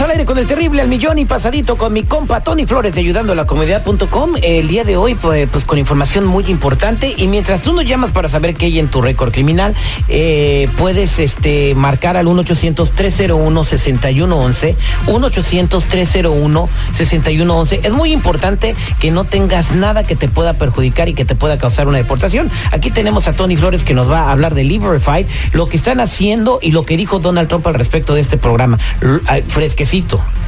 Al aire con el terrible al millón y pasadito con mi compa Tony Flores de ayudando a la comunidad.com. El día de hoy, pues, pues, con información muy importante. Y mientras tú nos llamas para saber qué hay en tu récord criminal, eh, puedes este, marcar al 1-800-301-6111. 1-800-301-6111. Es muy importante que no tengas nada que te pueda perjudicar y que te pueda causar una deportación. Aquí tenemos a Tony Flores que nos va a hablar de Liberify, lo que están haciendo y lo que dijo Donald Trump al respecto de este programa. L-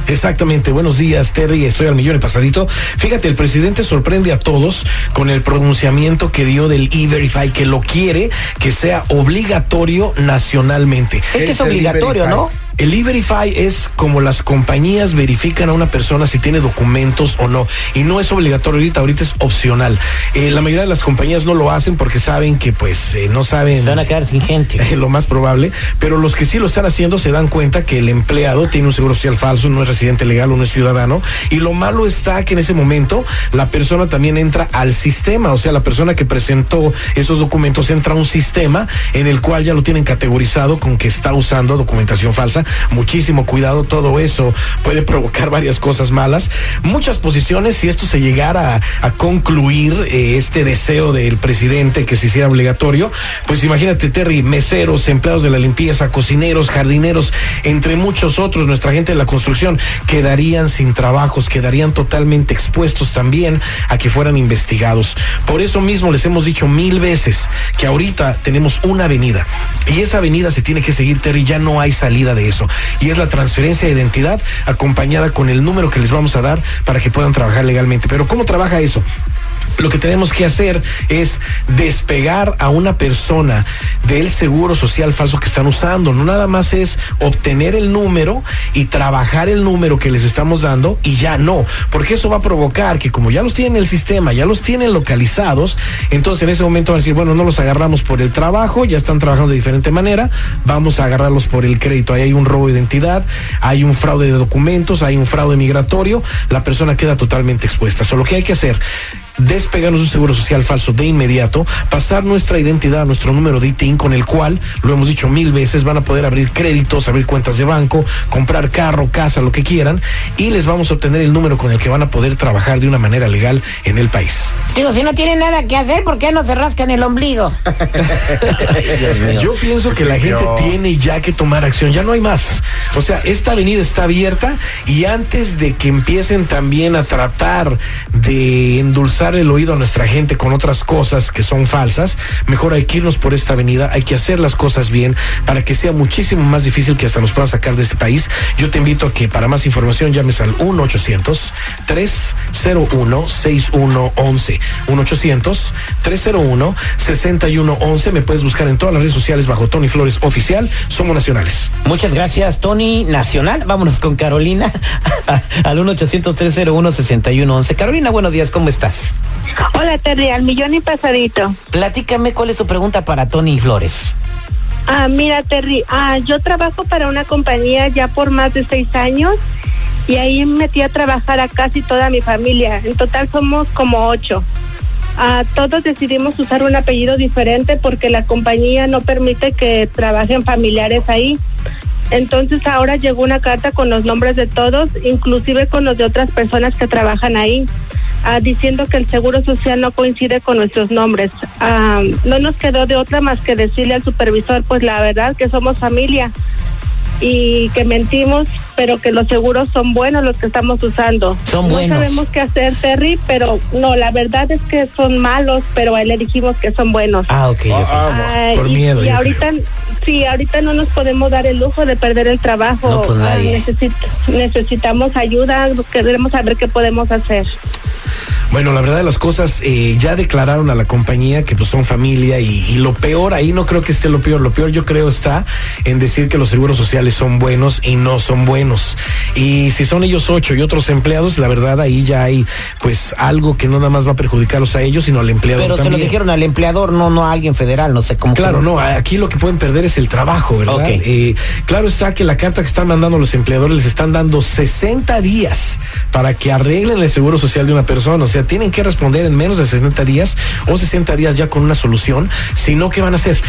Exactamente, buenos días Terry, estoy al millón y pasadito. Fíjate, el presidente sorprende a todos con el pronunciamiento que dio del E-Verify, que lo quiere que sea obligatorio nacionalmente. Es que es obligatorio, ¿no? El E-Verify es como las compañías verifican a una persona si tiene documentos o no. Y no es obligatorio ahorita, ahorita es opcional. Eh, la mayoría de las compañías no lo hacen porque saben que pues eh, no saben... Se van a quedar sin gente. Eh, lo más probable, pero los que sí lo están haciendo se dan cuenta que el empleado tiene un seguro social falso, no es residente legal o no es ciudadano, y lo malo está que en ese momento la persona también entra al sistema, o sea, la persona que presentó esos documentos entra a un sistema en el cual ya lo tienen categorizado con que está usando documentación falsa. Muchísimo cuidado, todo eso puede provocar varias cosas malas. Muchas posiciones, si esto se llegara a, concluir, eh, este deseo del presidente que se hiciera obligatorio, pues imagínate, Terry, meseros, empleados de la limpieza, cocineros, jardineros, entre muchos otros, nuestra gente de la construcción, quedarían sin trabajos, quedarían totalmente expuestos también a que fueran investigados. Por eso mismo les hemos dicho mil veces que ahorita tenemos una avenida y esa avenida se tiene que seguir, Terry, ya no hay salida de eso. Y es la transferencia de identidad acompañada con el número que les vamos a dar para que puedan trabajar legalmente. Pero ¿cómo trabaja eso? Lo que tenemos que hacer es despegar a una persona del seguro social falso que están usando. No nada más es obtener el número y trabajar el número que les estamos dando y ya no, porque eso va a provocar que como ya los tienen en el sistema, ya los tienen localizados, entonces en ese momento van a decir, bueno, no los agarramos por el trabajo, ya están trabajando de diferente manera, vamos a agarrarlos por el crédito. Ahí hay un robo de identidad, hay un fraude de documentos, hay un fraude migratorio, la persona queda totalmente expuesta. Solo que hay que hacer despegarnos un seguro social falso de inmediato, pasar nuestra identidad a nuestro número de ITIN con el cual, lo hemos dicho mil veces, van a poder abrir créditos, abrir cuentas de banco, comprar carro, casa, lo que quieran, y les vamos a obtener el número con el que van a poder trabajar de una manera legal en el país. Digo, si no tienen nada que hacer, ¿por qué no se rascan el ombligo? Yo pienso que la gente tiene ya que tomar acción, ya no hay más. O sea, esta avenida está abierta y antes de que empiecen también a tratar de endulzar el oído a nuestra gente con otras cosas que son falsas, mejor hay que irnos por esta avenida, hay que hacer las cosas bien para que sea muchísimo más difícil que hasta nos puedan sacar de este país. Yo te invito a que para más información llames al 1-800-301-6111. 1-800-301-6111. Me puedes buscar en todas las redes sociales bajo Tony Flores Oficial. Somos nacionales. Muchas gracias, Tony Nacional. Vámonos con Carolina al 1-800-301-6111. Carolina, buenos días, ¿cómo estás? Hola Terry, al millón y pasadito. Platícame cuál es tu pregunta para Tony Flores. Ah, mira Terry, ah, yo trabajo para una compañía ya por más de seis años y ahí metí a trabajar a casi toda mi familia. En total somos como ocho. Ah, todos decidimos usar un apellido diferente porque la compañía no permite que trabajen familiares ahí. Entonces ahora llegó una carta con los nombres de todos, inclusive con los de otras personas que trabajan ahí, ah, diciendo que el seguro social no coincide con nuestros nombres. Ah, no nos quedó de otra más que decirle al supervisor, pues la verdad que somos familia y que mentimos, pero que los seguros son buenos los que estamos usando. Son no buenos. sabemos qué hacer, Terry, pero no, la verdad es que son malos, pero a él le dijimos que son buenos. Ah, ok. ok. Ah, por y- miedo, Y, ahorita, sí, ahorita no nos podemos dar el lujo de perder el trabajo. No, pues, Ah, nadie. necesit- necesitamos ayuda, queremos saber qué podemos hacer. Bueno, la verdad de las cosas, eh, ya declararon a la compañía que pues son familia y, y lo peor, ahí no creo que esté lo peor, lo peor yo creo está en decir que los seguros sociales son buenos y no son buenos. Y si son ellos ocho y otros empleados, la verdad ahí ya hay pues algo que no nada más va a perjudicarlos a ellos, sino al empleador Pero se lo también. dijeron al empleador, no, no a alguien federal, no sé cómo. Claro, no, aquí lo que pueden perder es el trabajo, ¿verdad? Ok. Eh, claro está que la carta que están mandando los empleadores les están dando 60 días para que arreglen el seguro social de una persona. O sea, tienen que responder en menos de 60 días o 60 días ya con una solución. Si no, ¿qué van a hacer?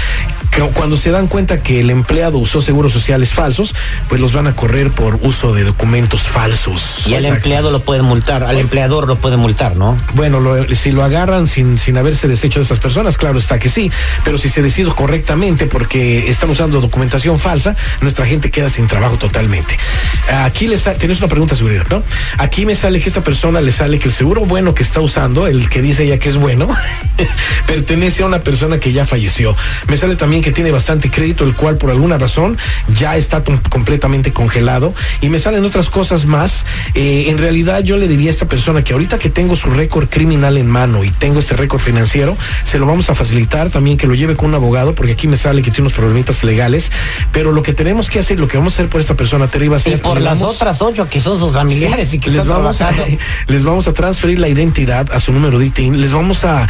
Que Cuando se dan cuenta que el empleado usó seguros sociales falsos, pues los van a correr por uso de documentos falsos. Y al empleado lo pueden multar, al empleador lo pueden multar, ¿no? bueno, lo- si lo agarran sin, sin haberse deshecho de estas personas, claro está que sí, pero si se decide correctamente porque están usando documentación falsa, nuestra gente queda sin trabajo totalmente. Aquí les sale, tienes una pregunta seguridad, ¿no? Aquí me sale que esta persona le sale que el seguro bueno que está usando, el que dice ella que es bueno, pertenece a una persona que ya falleció. Me sale también que tiene bastante crédito, el cual por alguna razón ya está completamente congelado. Y me salen otras cosas más. Eh, en realidad yo le diría a esta persona que ahorita que tengo su récord criminal en mano y tengo este récord financiero, se lo vamos a facilitar también que lo lleve con un abogado, porque aquí me sale que tiene unos problemitas legales. Pero lo que tenemos que hacer, lo que vamos a hacer por esta persona, Terry, va a ser... Y por las vamos- otras ocho que son sus familiares y que les están vamos, a, les vamos a transferir la identidad a su número de ITIN, les vamos a,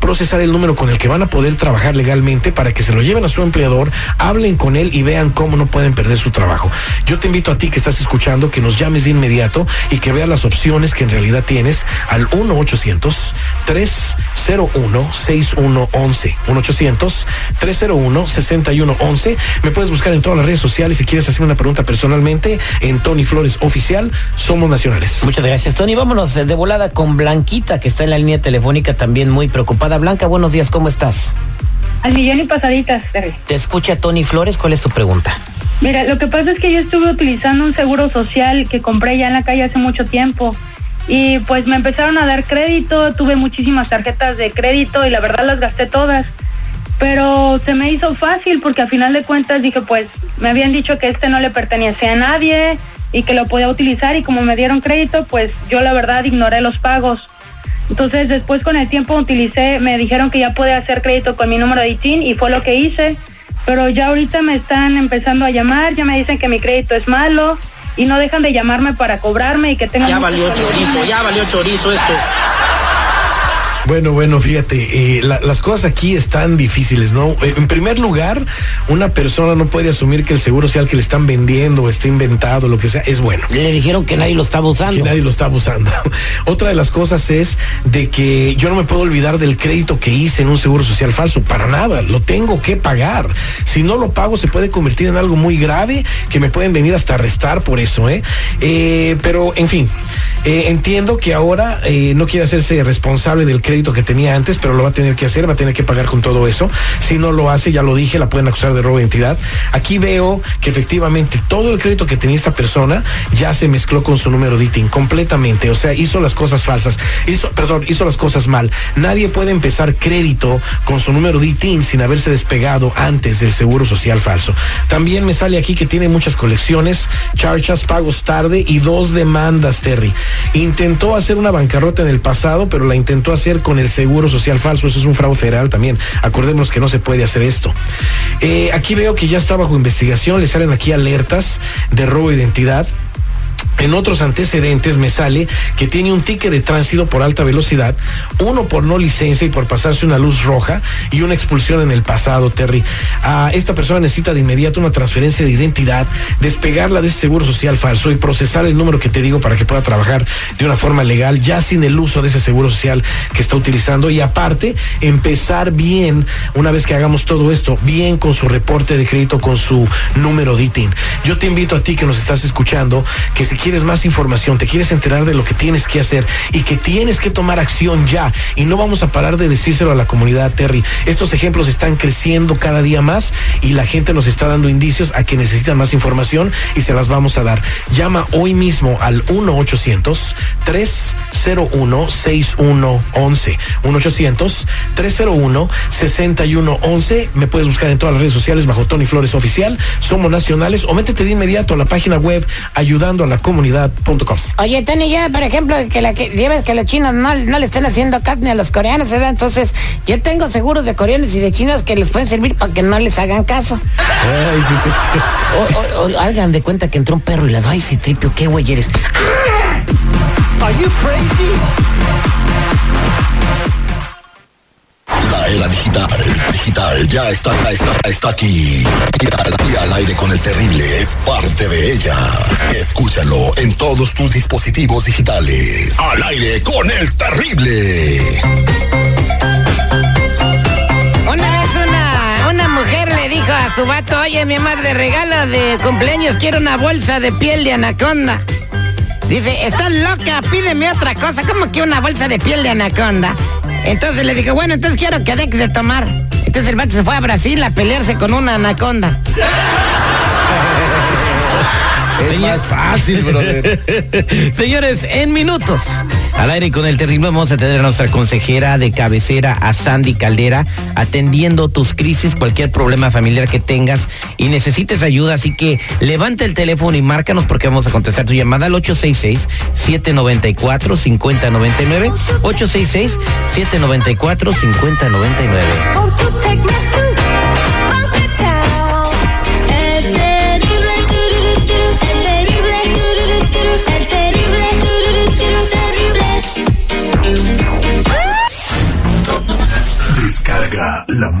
procesar el número con el que van a poder trabajar legalmente para que se lo lleven a su empleador, hablen con él y vean cómo no pueden perder su trabajo. Yo te invito a ti que estás escuchando que nos llames de inmediato y que veas las opciones que en realidad tienes al 1-800-301-6111. 1-800-301-6111. Me puedes buscar en todas las redes sociales si quieres hacerme una pregunta personalmente en Tony Flores Oficial. Somos nacionales. Muchas gracias, Tony. Vámonos eh, de volada con Blanquita, que está en la línea telefónica también muy preocupada. Blanca, buenos días, ¿cómo estás? Al millón y pasaditas, Terry. Te escucha Tony Flores, ¿cuál es tu pregunta? Mira, lo que pasa es que yo estuve utilizando un seguro social que compré ya en la calle hace mucho tiempo. Y pues me empezaron a dar crédito, tuve muchísimas tarjetas de crédito y la verdad las gasté todas. Pero se me hizo fácil porque a final de cuentas dije, pues me habían dicho que este no le pertenecía a nadie y que lo podía utilizar y como me dieron crédito, pues yo la verdad ignoré los pagos. Entonces después con el tiempo utilicé, me dijeron que ya podía hacer crédito con mi número de ITIN y fue lo que hice. Pero ya ahorita me están empezando a llamar, ya me dicen que mi crédito es malo y no dejan de llamarme para cobrarme y que tengo... Ya valió chorizo, ya valió chorizo esto. Bueno, bueno, fíjate, eh, la- las cosas aquí están difíciles, ¿no? Eh, En primer lugar, una persona no puede asumir que el seguro social que le están vendiendo o está inventado, lo que sea, es bueno. Le dijeron que nadie lo estaba que usando. nadie lo está abusando. Otra de las cosas es de que yo no me puedo olvidar del crédito que hice en un seguro social falso. Para nada, lo tengo que pagar. Si no lo pago, se puede convertir en algo muy grave que me pueden venir hasta arrestar por eso, ¿eh? Eh, pero, en fin, eh, entiendo que ahora eh, no quiere hacerse responsable del crédito que tenía antes, pero lo va a tener que hacer, va a tener que pagar con todo eso. Si no lo hace, ya lo dije, la pueden acusar de robo de identidad. Aquí veo que efectivamente todo el crédito que tenía esta persona ya se mezcló con su número de ITIN completamente. O sea, hizo las cosas falsas, hizo, perdón, hizo las cosas mal. Nadie puede empezar crédito con su número de ITIN sin haberse despegado antes del seguro social falso. También me sale aquí que tiene muchas colecciones, charchas, pagos tarde y dos demandas, Terry. Intentó hacer una bancarrota en el pasado, pero la intentó hacer con el seguro social falso. Eso es un fraude federal también. Acordémonos que no se puede hacer esto. Eh, aquí veo que ya está bajo investigación, le salen aquí alertas de robo de identidad. En otros antecedentes me sale que tiene un ticket de tránsito por alta velocidad, uno por no licencia y por pasarse una luz roja y una expulsión en el pasado, Terry. Ah, esta persona necesita de inmediato una transferencia de identidad, despegarla de ese seguro social falso y procesar el número que te digo para que pueda trabajar de una forma legal, ya sin el uso de ese seguro social que está utilizando. Y aparte, empezar bien, una vez que hagamos todo esto, bien con su reporte de crédito, con su número de ITIN. Yo te invito a ti que nos estás escuchando, que si quieres más información, te quieres enterar de lo que tienes que hacer y que tienes que tomar acción ya. Y no vamos a parar de decírselo a la comunidad, Terry. Estos ejemplos están creciendo cada día más y la gente nos está dando indicios a que necesitan más información y se las vamos a dar. Llama hoy mismo al 1-800-301-6111. 1-800-301-6111. Me puedes buscar en todas las redes sociales bajo Tony Flores Oficial. Somos nacionales o métete de inmediato a la página web ayudando a la comunidad.com. Oye, Tony, ya, por ejemplo, que la que lleves que los chinos no, no le estén haciendo caso ni a los coreanos, ¿verdad? Entonces, yo tengo seguros de coreanos y de chinos que les pueden servir para que no les hagan caso. Ay, sí, sí, sí. O, o- o hagan de cuenta que entró un perro y las ay, si tripio, qué güey eres. La era digital, digital, ya está, está, está aquí. Y al, aire con el terrible es parte de ella. Escúchalo en todos tus dispositivos digitales. Al aire con el terrible. Una vez una, una mujer le dijo a su vato, oye, mi amor, de regalo de cumpleaños quiero una bolsa de piel de anaconda. Dice, estás loca, pídeme otra cosa, como que una bolsa de piel de anaconda. Entonces le dije, bueno, entonces quiero que dejes de tomar. Entonces el vato se fue a Brasil a pelearse con una anaconda. Es más fácil, brother. Señores, en minutos, al aire con el terrible, vamos a tener a nuestra consejera de cabecera, a Sandy Caldera, atendiendo tus crisis, cualquier problema familiar que tengas y necesites ayuda. Así que levanta el teléfono y márcanos porque vamos a contestar tu llamada al 866-794-5099. 866-794-5099.